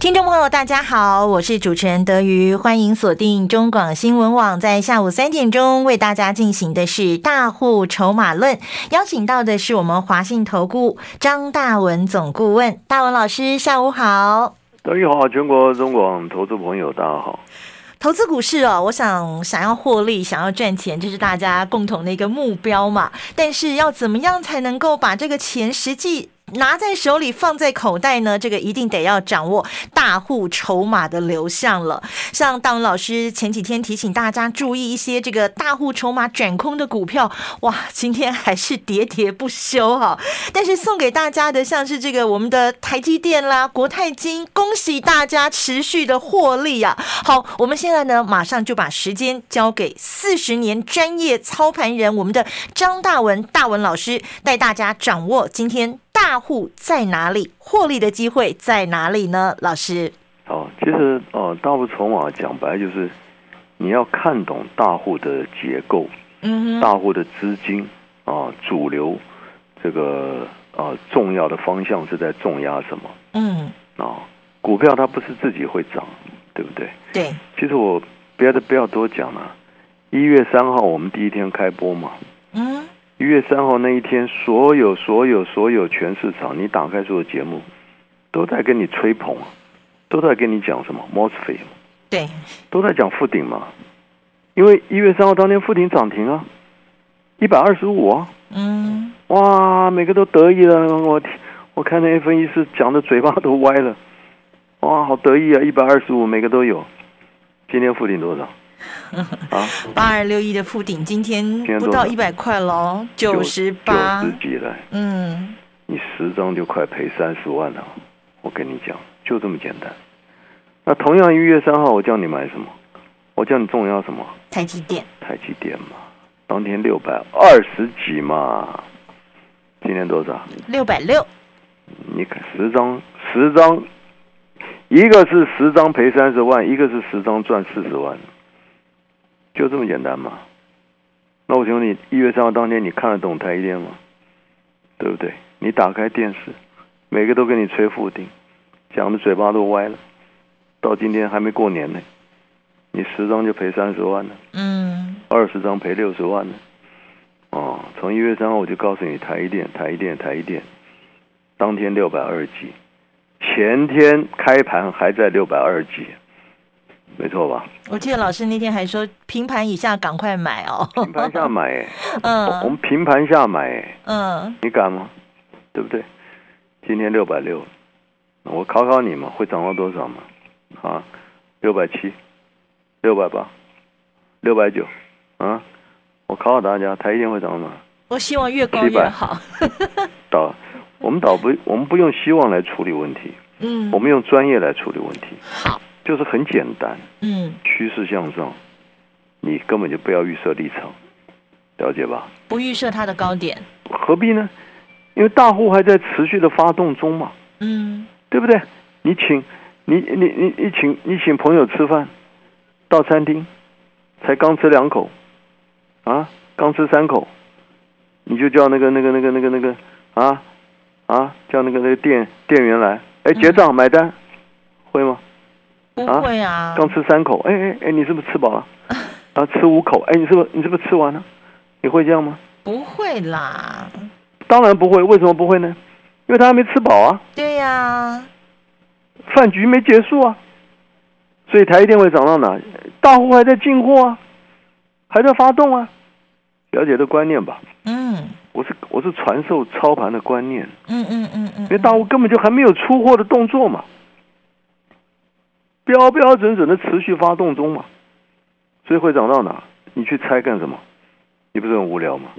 听众朋友，大家好，我是主持人德瑜，欢迎锁定中广新闻网，在下午三点钟为大家进行的是大户筹码论，邀请到的是我们华信投顾张大文总顾问，大文老师，下午好。德瑜好，全国中广投资朋友大家好。投资股市哦，我想想要获利，想要赚钱，这是大家共同的一个目标嘛。但是要怎么样才能够把这个钱实际？拿在手里，放在口袋呢？这个一定得要掌握大户筹码的流向了。像大文老师前几天提醒大家注意一些这个大户筹码转空的股票，哇，今天还是喋喋不休哈。但是送给大家的像是这个我们的台积电啦、国泰金，恭喜大家持续的获利啊！好，我们现在呢，马上就把时间交给四十年专业操盘人我们的张大文大文老师，带大家掌握今天。大户在哪里？获利的机会在哪里呢？老师，哦，其实哦，大户筹码讲白就是你要看懂大户的结构，嗯，大户的资金啊，主流这个啊重要的方向是在重压什么？嗯，啊，股票它不是自己会涨，对不对？对。其实我别的不要多讲了，一月三号我们第一天开播嘛，嗯。一月三号那一天，所有、所有、所有全市场，你打开所有节目，都在跟你吹捧，都在跟你讲什么 m o s f e t 对，都在讲复顶嘛。因为一月三号当天复顶涨停啊，一百二十五啊。嗯。哇，每个都得意了，我我看那些分析师讲的嘴巴都歪了。哇，好得意啊，一百二十五，每个都有。今天复顶多少？啊，八二六一的附顶，今天不到一百块喽，九十八，九十几了。嗯，你十张就快赔三十万了。我跟你讲，就这么简单。那同样一月三号，我叫你买什么？我叫你重要什么？台积电。台积电嘛，当天六百二十几嘛，今天多少？六百六。你看十张，十张，一个是十张赔三十万，一个是十张赚四十万。就这么简单嘛？那我请问你，一月三号当天你看得懂台积电吗？对不对？你打开电视，每个都跟你吹负顶，讲的嘴巴都歪了。到今天还没过年呢，你十张就赔三十万了。嗯。二十张赔六十万了。哦，从一月三号我就告诉你，台积电，台积电，台积电，当天六百二几，前天开盘还在六百二几。没错吧？我记得老师那天还说平盘以下赶快买哦。平盘下买，嗯，我们平盘下买，嗯，你敢吗？对不对？今天六百六，我考考你嘛，会涨到多少嘛？啊，六百七，六百八，六百九，啊，我考考大家，台一定会涨到哪？我希望越高越好。导，我们倒不，我们不用希望来处理问题，嗯，我们用专业来处理问题。好。就是很简单，嗯，趋势向上，你根本就不要预设立场，了解吧？不预设它的高点，何必呢？因为大户还在持续的发动中嘛，嗯，对不对？你请，你你你你请你请朋友吃饭，到餐厅，才刚吃两口，啊，刚吃三口，你就叫那个那个那个那个那个啊啊，叫那个那个店店员来，哎，结账买单，会吗？不会啊，刚吃三口，哎哎哎，你是不是吃饱了？啊，吃五口，哎，你是不是你是不是吃完了？你会这样吗？不会啦，当然不会。为什么不会呢？因为他还没吃饱啊。对呀，饭局没结束啊，所以台积电会涨到哪？大户还在进货啊，还在发动啊，了解的观念吧。嗯，我是我是传授操盘的观念。嗯嗯嗯嗯，因为大户根本就还没有出货的动作嘛。标标准准的持续发动中嘛，所以会涨到哪？你去猜干什么？你不是很无聊吗？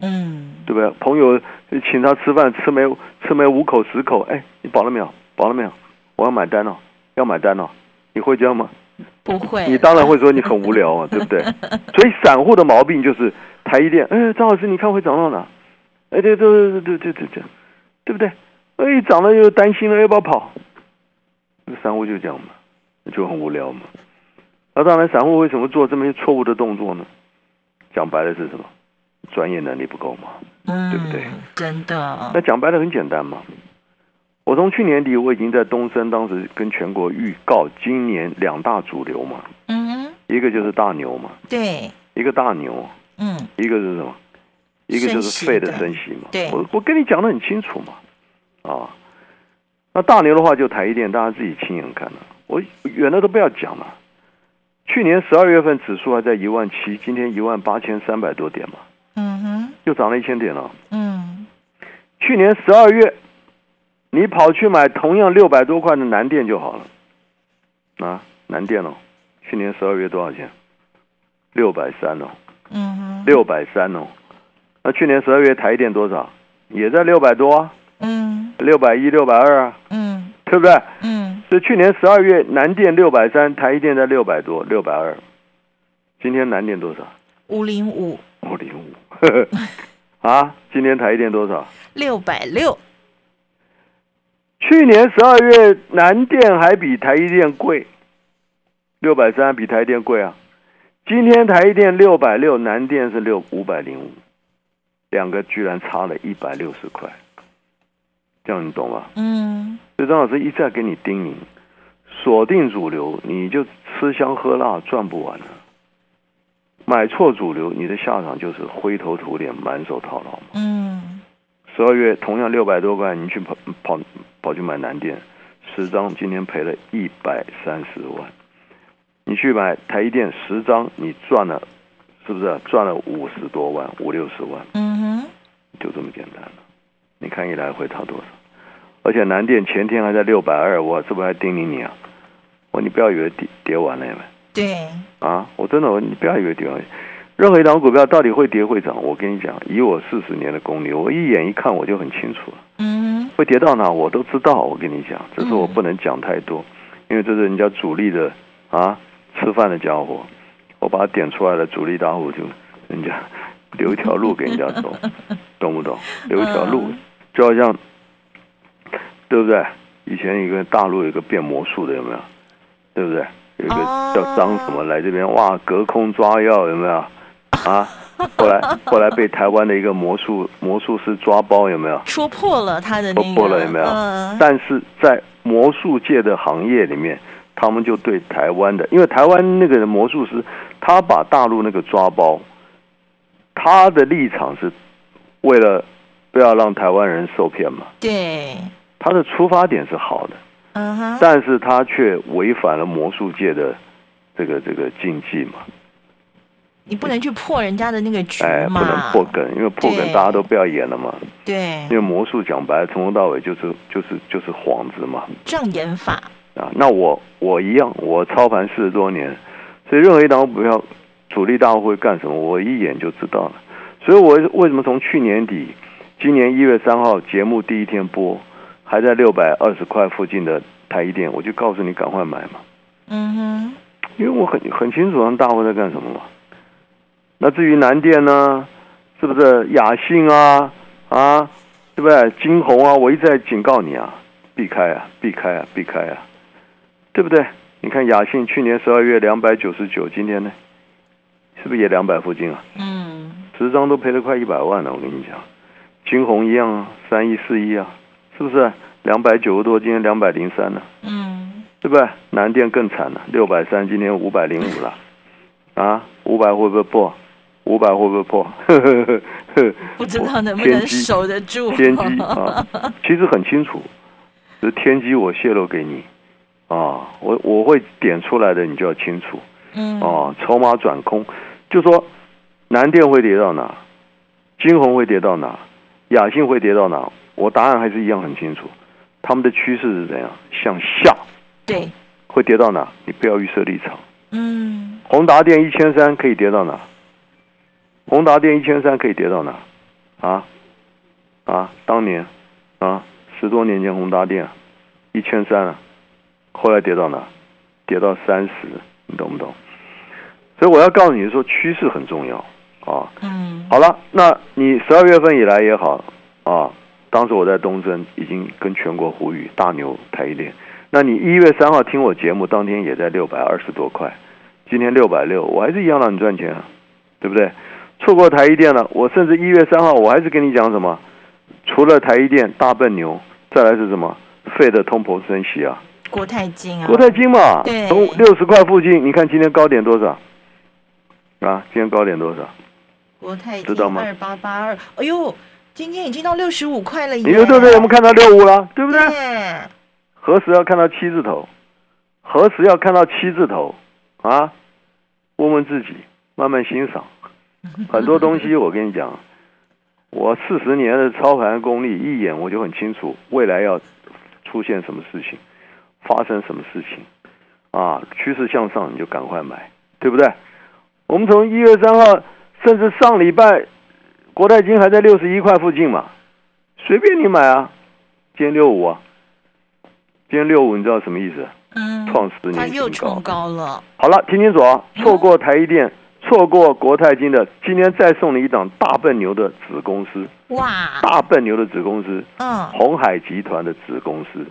嗯，对不对？朋友请他吃饭，吃没吃没五口十口，哎，你饱了没有？饱了没有？我要买单了，要买单了，你会这样吗？不会。你当然会说你很无聊啊，对不对？所以散户的毛病就是台一电，哎，张老师，你看会涨到哪？哎，对对对对对对对，对不对？哎，涨了又担心了，要不要跑？那散户就这样嘛，就很无聊嘛。那当然，散户为什么做这么些错误的动作呢？讲白了是什么？专业能力不够嘛，嗯，对不对？真的。那讲白了很简单嘛。我从去年底我已经在东升，当时跟全国预告今年两大主流嘛，嗯，一个就是大牛嘛，对，一个大牛，嗯，一个是什么？一个就是费的升息嘛。对，我我跟你讲的很清楚嘛，啊，那大牛的话就台一电，大家自己亲眼看了，我远的都不要讲了。去年十二月份指数还在一万七，今天一万八千三百多点嘛，嗯哼，又涨了一千点了。嗯，去年十二月。你跑去买同样六百多块的南电就好了，啊，南电哦，去年十二月多少钱？六百三哦，嗯哼，六百三哦，那去年十二月台电多少？也在六百多啊，嗯，六百一、六百二啊，嗯，对不对？嗯，所以去年十二月南电六百三，台一电在六百多、六百二，今天南电多少？五零五，五零五，啊，今天台一电多少？六百六。去年十二月，南电还比台一电贵，六百三比台电贵啊。今天台一电六百六，南电是六五百零五，两个居然差了一百六十块，这样你懂吗？嗯。所以张老师一再给你叮咛，锁定主流，你就吃香喝辣赚不完了；买错主流，你的下场就是灰头土脸、满手套牢嗯。十二月同样六百多块，你去跑跑。跑去买南电十张，今天赔了一百三十万。你去买台一电十张，你赚了，是不是赚了五十多万，五六十万？嗯哼，就这么简单了。你看一来回差多少？而且南电前天还在六百二，我是不是还叮咛你啊？我你不要以为跌跌完了，对。啊，我真的，我你不要以为跌完。任何一档股票到底会跌会涨，我跟你讲，以我四十年的功力，我一眼一看我就很清楚了。嗯，会跌到哪我都知道，我跟你讲，只是我不能讲太多，因为这是人家主力的啊吃饭的家伙，我把它点出来了，主力大户就人家留一条路给人家走，懂不懂？留一条路，就好像对不对？以前一个大陆有个变魔术的有没有？对不对？有一个叫张什么来这边哇，隔空抓药有没有？啊，后来 后来被台湾的一个魔术魔术师抓包，有没有说破了他的？说破了有没有？但是在魔术界的行业里面，他们就对台湾的，因为台湾那个魔术师，他把大陆那个抓包，他的立场是为了不要让台湾人受骗嘛。对，他的出发点是好的，嗯哼，但是他却违反了魔术界的这个这个禁忌嘛。你不能去破人家的那个局嘛？不能破梗，因为破梗大家都不要演了嘛。对。因为魔术讲白了，从头到尾就是就是就是幌子嘛。障眼法。啊，那我我一样，我操盘四十多年，所以任何一档股票主力大户会干什么，我一眼就知道了。所以我为什么从去年底，今年一月三号节目第一天播，还在六百二十块附近的台一店，我就告诉你赶快买嘛。嗯哼。因为我很很清楚，大户在干什么嘛。那至于南电呢，是不是雅信啊啊，对不对？金红啊，我一直在警告你啊，避开啊，避开啊，避开啊，对不对？你看雅信去年十二月两百九十九，今天呢，是不是也两百附近啊？嗯，十张都赔了快一百万了，我跟你讲，金红一样啊，三一四一啊，是不是？两百九十多，今天两百零三了，嗯，对不对？南电更惨了，六百三，今天五百零五了，啊，五百会不会破？五百会不会破？不知道能不能守得住。天机啊，其实很清楚，这天机我泄露给你啊，我我会点出来的，你就要清楚。嗯。哦，筹码转空，就说南电会跌到哪，金红会跌到哪，雅信会跌到哪，我答案还是一样很清楚，他们的趋势是怎样？向下。对。会跌到哪？你不要预设立场。嗯。宏达电一千三可以跌到哪？宏达电一千三可以跌到哪？啊啊！当年啊，十多年前宏达电一千三啊，后来跌到哪？跌到三十，你懂不懂？所以我要告诉你说，趋势很重要啊。嗯，好了，那你十二月份以来也好啊，当时我在东升已经跟全国呼吁大牛台一电。那你一月三号听我节目，当天也在六百二十多块，今天六百六，我还是一样让你赚钱啊，对不对？错过台一电了，我甚至一月三号我还是跟你讲什么？除了台一电大笨牛，再来是什么？费的通膨升息啊，国泰金啊，国泰金嘛，对从六十块附近，你看今天高点多少？啊，今天高点多少？国泰知道吗二八八二，哎呦，今天已经到六十五块了耶！你对不对？我们看到六五了？对不？对，何时要看到七字头？何时要看到七字头？啊？问问自己，慢慢欣赏。很多东西我跟你讲，我四十年的操盘功力，一眼我就很清楚未来要出现什么事情，发生什么事情。啊，趋势向上你就赶快买，对不对？我们从一月三号，甚至上礼拜，国泰金还在六十一块附近嘛，随便你买啊。今天六五啊，今天六五，你知道什么意思？嗯，创十年又高冲。高了，好了，听清楚啊！错过台积电，错过国泰金的，今天再送你一档大笨牛的子公司，哇，大笨牛的子公司，嗯，红海集团的子公司。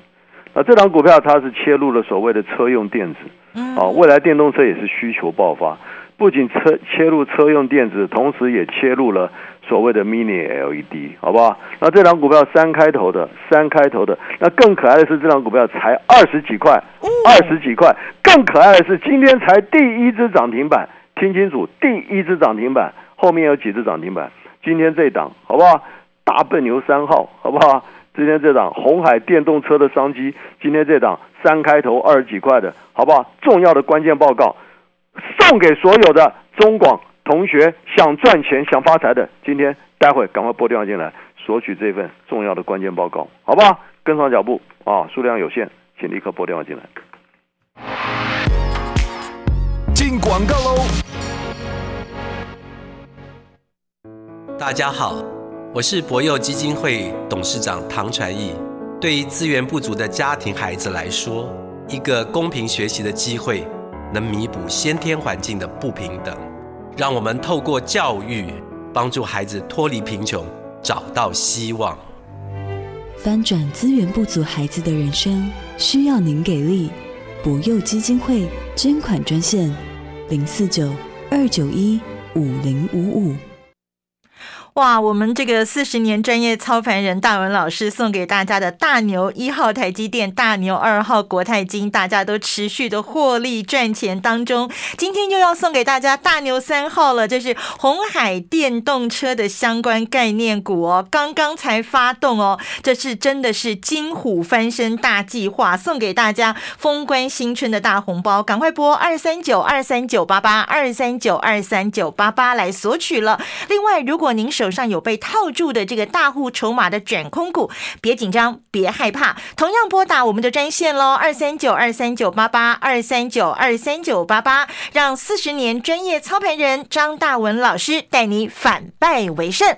那这档股票它是切入了所谓的车用电子嗯，啊，未来电动车也是需求爆发，不仅车切入车用电子，同时也切入了所谓的 Mini LED，好不好？那这档股票三开头的，三开头的，那更可爱的是这档股票才二十几块，二十几块，更可爱的是今天才第一只涨停板，听清楚，第一只涨停板，后面有几只涨停板？今天这档好不好？大笨牛三号好不好？今天这档红海电动车的商机，今天这档三开头二十几块的好不好？重要的关键报告送给所有的中广同学，想赚钱、想发财的，今天待会赶快拨电话进来索取这份重要的关键报告，好不好？跟上脚步啊，数量有限，请立刻拨电话进来。进广告喽！大家好，我是博幼基金会董事长唐传义。对于资源不足的家庭孩子来说，一个公平学习的机会，能弥补先天环境的不平等。让我们透过教育，帮助孩子脱离贫穷，找到希望。翻转资源不足孩子的人生，需要您给力。博幼基金会捐款专线：零四九二九一五零五五。哇，我们这个四十年专业操盘人大文老师送给大家的大牛一号台积电、大牛二号国泰金，大家都持续的获利赚钱当中。今天又要送给大家大牛三号了，这是红海电动车的相关概念股哦，刚刚才发动哦，这是真的是金虎翻身大计划，送给大家封关新春的大红包，赶快拨二三九二三九八八二三九二三九八八来索取了。另外，如果您手手上有被套住的这个大户筹码的卷空股，别紧张，别害怕，同样拨打我们的专线喽，二三九二三九八八二三九二三九八八，让四十年专业操盘人张大文老师带你反败为胜。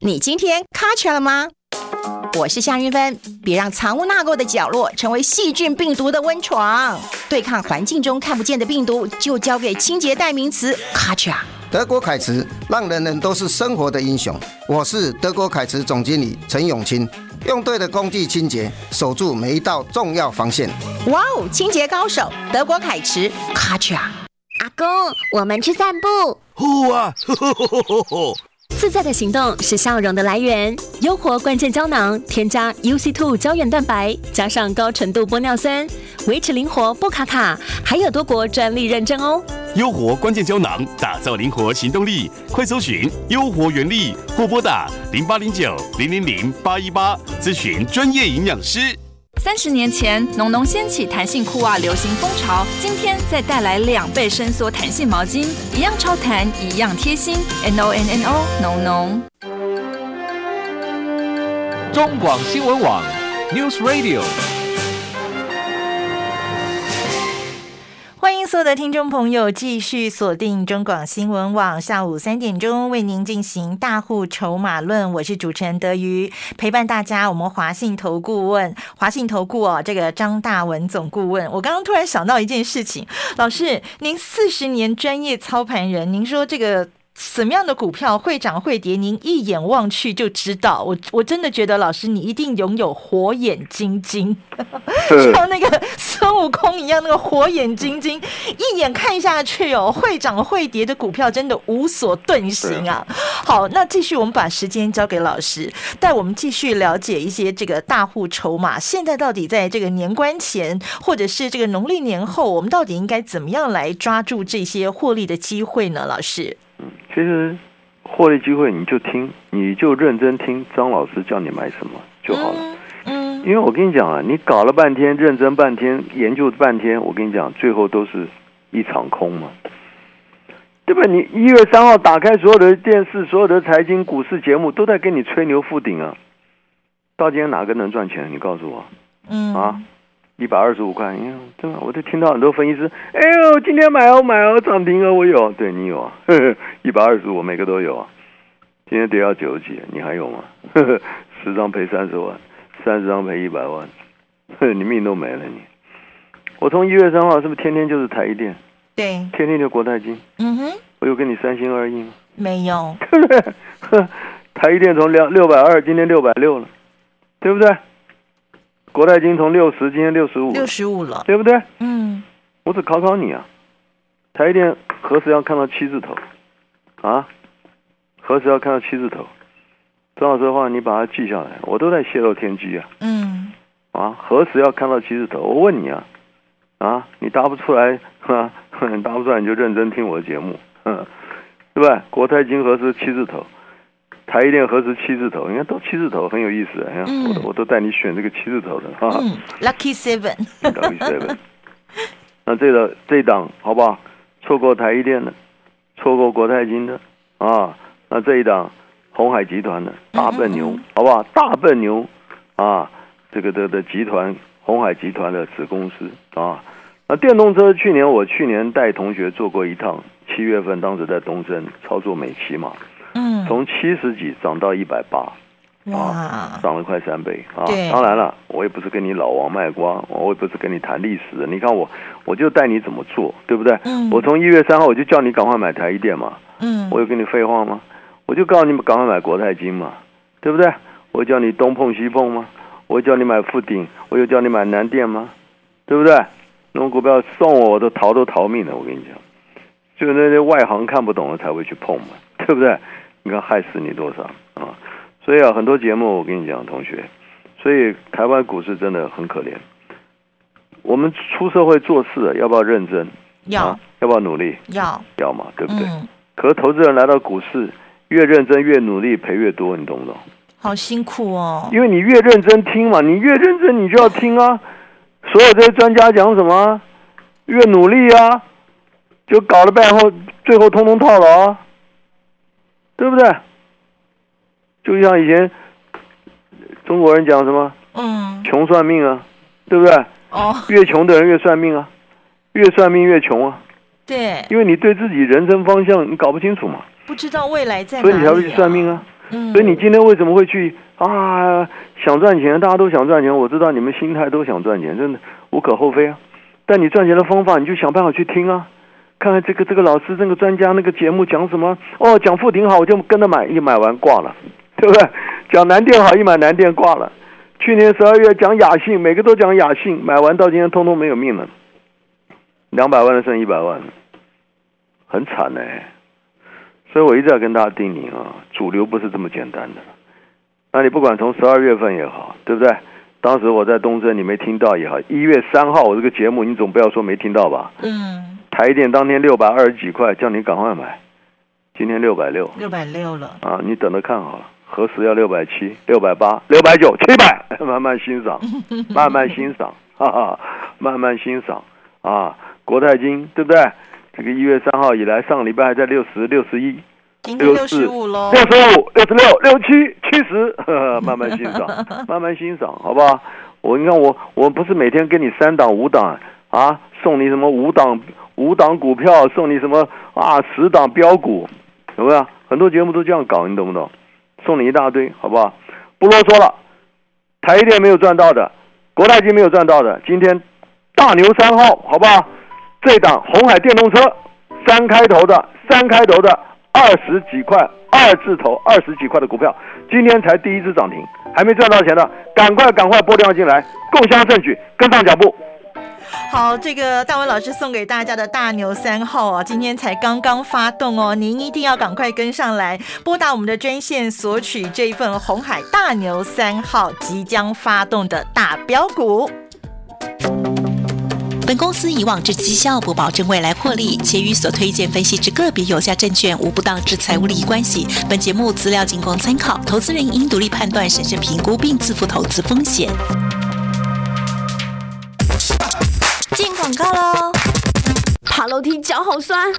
你今天卡起来了吗？我是夏云芬，别让藏污纳垢的角落成为细菌病毒的温床。对抗环境中看不见的病毒，就交给清洁代名词卡恰。德国凯驰让人人都是生活的英雄。我是德国凯驰总经理陈永清，用对的工具清洁，守住每一道重要防线。哇哦，清洁高手，德国凯驰卡恰。阿公，我们去散步。呼啊！吼吼吼吼吼吼！自在的行动是笑容的来源。优活关键胶囊添加 UC Two 胶原蛋白，加上高纯度玻尿酸，维持灵活不卡卡，还有多国专利认证哦。优活关键胶囊，打造灵活行动力。快搜寻优活原力，或拨打零八零九零零零八一八咨询专业营养师。三十年前，浓浓掀起弹性裤袜流行风潮，今天再带来两倍伸缩弹性毛巾，一样超弹，一样贴心。N O N N O，浓浓。中广新闻网，News Radio。所有的听众朋友继续锁定中广新闻网，下午三点钟为您进行大户筹码论。我是主持人德瑜，陪伴大家。我们华信投顾问，华信投顾哦，这个张大文总顾问。我刚刚突然想到一件事情，老师，您四十年专业操盘人，您说这个。什么样的股票会涨会跌？您一眼望去就知道。我我真的觉得老师你一定拥有火眼金睛，像那个孙悟空一样，那个火眼金睛，一眼看下去哦，会涨会跌的股票真的无所遁形啊。好，那继续我们把时间交给老师，带我们继续了解一些这个大户筹码。现在到底在这个年关前，或者是这个农历年后，我们到底应该怎么样来抓住这些获利的机会呢？老师？其实获利机会你就听，你就认真听张老师叫你买什么就好了。嗯，因为我跟你讲啊，你搞了半天，认真半天，研究半天，我跟你讲，最后都是一场空嘛，对吧？你一月三号打开所有的电视，所有的财经股市节目都在跟你吹牛附顶啊，到今天哪个能赚钱？你告诉我，嗯啊。一百二十五块，你看，真的，我都听到很多分析师，哎呦，今天买哦买哦涨停哦，我有，对你有啊，一百二十五，每个都有啊。今天跌到九十几，你还有吗？十张赔三十万，三十张赔一百万，你命都没了你。我从一月三号是不是天天就是台一电？对，天天就国泰金。嗯哼，我有跟你三心二意吗？没有，对不对？台一电从两六百二，今天六百六了，对不对？国泰金从六十，今天六十五，六十五了，对不对？嗯，我只考考你啊，台电何时要看到七字头？啊，何时要看到七字头？张老师的话，你把它记下来，我都在泄露天机啊。嗯，啊，何时要看到七字头？我问你啊，啊，你答不出来，哈，答不出来你就认真听我的节目，嗯，对不对？国泰金何时七字头？台一电何时七字头？你看都七字头，很有意思。哎呀，我都我都带你选这个七字头的哈。Lucky Seven，Lucky Seven。那这个这档好不好？错过台一电的，错过国泰金的啊。那这一档红海集团的大笨牛，好不好？大笨牛啊，这个的的集团红海集团的子公司啊。那电动车去年我去年带同学做过一趟，七月份当时在东升操作美骑嘛。嗯，从七十几涨到一百八，哇，涨了快三倍啊！当然了，我也不是跟你老王卖瓜，我也不是跟你谈历史的。你看我，我就带你怎么做，对不对？嗯，我从一月三号我就叫你赶快买台一电嘛。嗯，我有跟你废话吗？我就告诉你们赶快买国泰金嘛，对不对？我叫你东碰西碰吗？我叫你买富鼎，我又叫你买南电吗？对不对？那种股票送我，我都逃都逃命了。我跟你讲，就那些外行看不懂的才会去碰嘛，对不对？你看害死你多少啊！所以啊，很多节目我跟你讲，同学，所以台湾股市真的很可怜。我们出社会做事要不要认真？要。要不要努力？要。要嘛，对不对？可是投资人来到股市，越认真越努力，赔越多，你懂不懂？好辛苦哦。因为你越认真听嘛，你越认真你就要听啊。所有这些专家讲什么，越努力啊，就搞了半后，最后通通套牢啊。对不对？就像以前中国人讲什么？嗯，穷算命啊，对不对？哦，越穷的人越算命啊，越算命越穷啊。对，因为你对自己人生方向你搞不清楚嘛，不知道未来在哪里，所以你才会去算命啊。嗯，所以你今天为什么会去啊？想赚钱，大家都想赚钱，我知道你们心态都想赚钱，真的无可厚非啊。但你赚钱的方法，你就想办法去听啊。看看这个这个老师这个专家那个节目讲什么哦，讲富挺好，我就跟着买，一买完挂了，对不对？讲南电好，一买南电挂了。去年十二月讲雅信，每个都讲雅信，买完到今天通通没有命了，两百万的剩一百万，很惨呢。所以我一直在跟大家叮咛啊，主流不是这么简单的。那你不管从十二月份也好，对不对？当时我在东镇，你没听到也好，一月三号我这个节目，你总不要说没听到吧？嗯。台电当天六百二十几块，叫你赶快买，今天六百六，六百六了。啊！你等着看好了。何时要六百七、六百八、六百九、七百，慢慢欣赏，慢慢欣赏，哈哈，慢慢欣赏。啊！国泰金对不对？这个一月三号以来，上个礼拜还在六十六十一，今天六十五喽，六十五、六十六、六七、七十，慢慢欣赏，慢慢欣赏，好不好？我你看我我不是每天给你三档五档啊，送你什么五档五档股票，送你什么啊十档标股，有没有？很多节目都这样搞，你懂不懂？送你一大堆，好不好？不啰嗦了。台电没有赚到的，国泰金没有赚到的，今天大牛三号，好不好？这档红海电动车，三开头的，三开头的二十几块，二字头二十几块的股票，今天才第一次涨停，还没赚到钱的，赶快赶快拨电话进来，共襄盛举，跟上脚步。好，这个大文老师送给大家的大牛三号啊，今天才刚刚发动哦，您一定要赶快跟上来，拨打我们的专线索取这一份红海大牛三号即将发动的大标股。本公司以往之绩效不保证未来获利，且与所推荐分析之个别有效证券无不当之财务利益关系。本节目资料仅供参考，投资人应独立判断、审慎评估并自负投资风险。广告喽！爬楼梯脚好酸，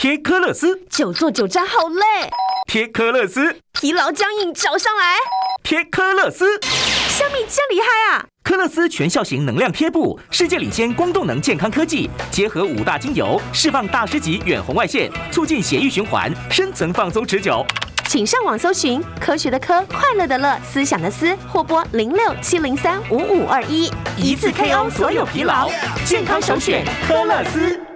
贴科乐斯；久坐久站好累，贴科乐斯；疲劳僵硬找上来，贴科乐斯。虾米真厉害啊！科乐斯全效型能量贴布，世界领先光动能健康科技，结合五大精油，释放大师级远红外线，促进血液循环，深层放松持久。请上网搜寻科学的科，快乐的乐，思想的思，或拨零六七零三五五二一，一次 KO 所有疲劳，健康首选科乐斯。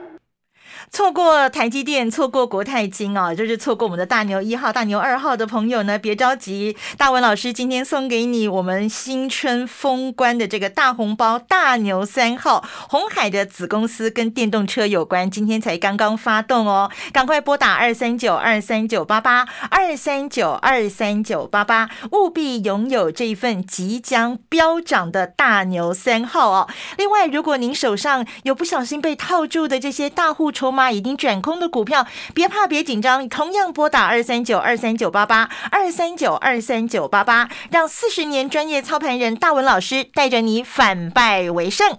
错过台积电，错过国泰金啊，就是错过我们的大牛一号、大牛二号的朋友呢，别着急，大文老师今天送给你我们新春封关的这个大红包，大牛三号，红海的子公司跟电动车有关，今天才刚刚发动哦，赶快拨打二三九二三九八八二三九二三九八八，务必拥有这一份即将飙涨的大牛三号哦。另外，如果您手上有不小心被套住的这些大户筹，码已经转空的股票，别怕，别紧张，同样拨打二三九二三九八八二三九二三九八八，让四十年专业操盘人大文老师带着你反败为胜。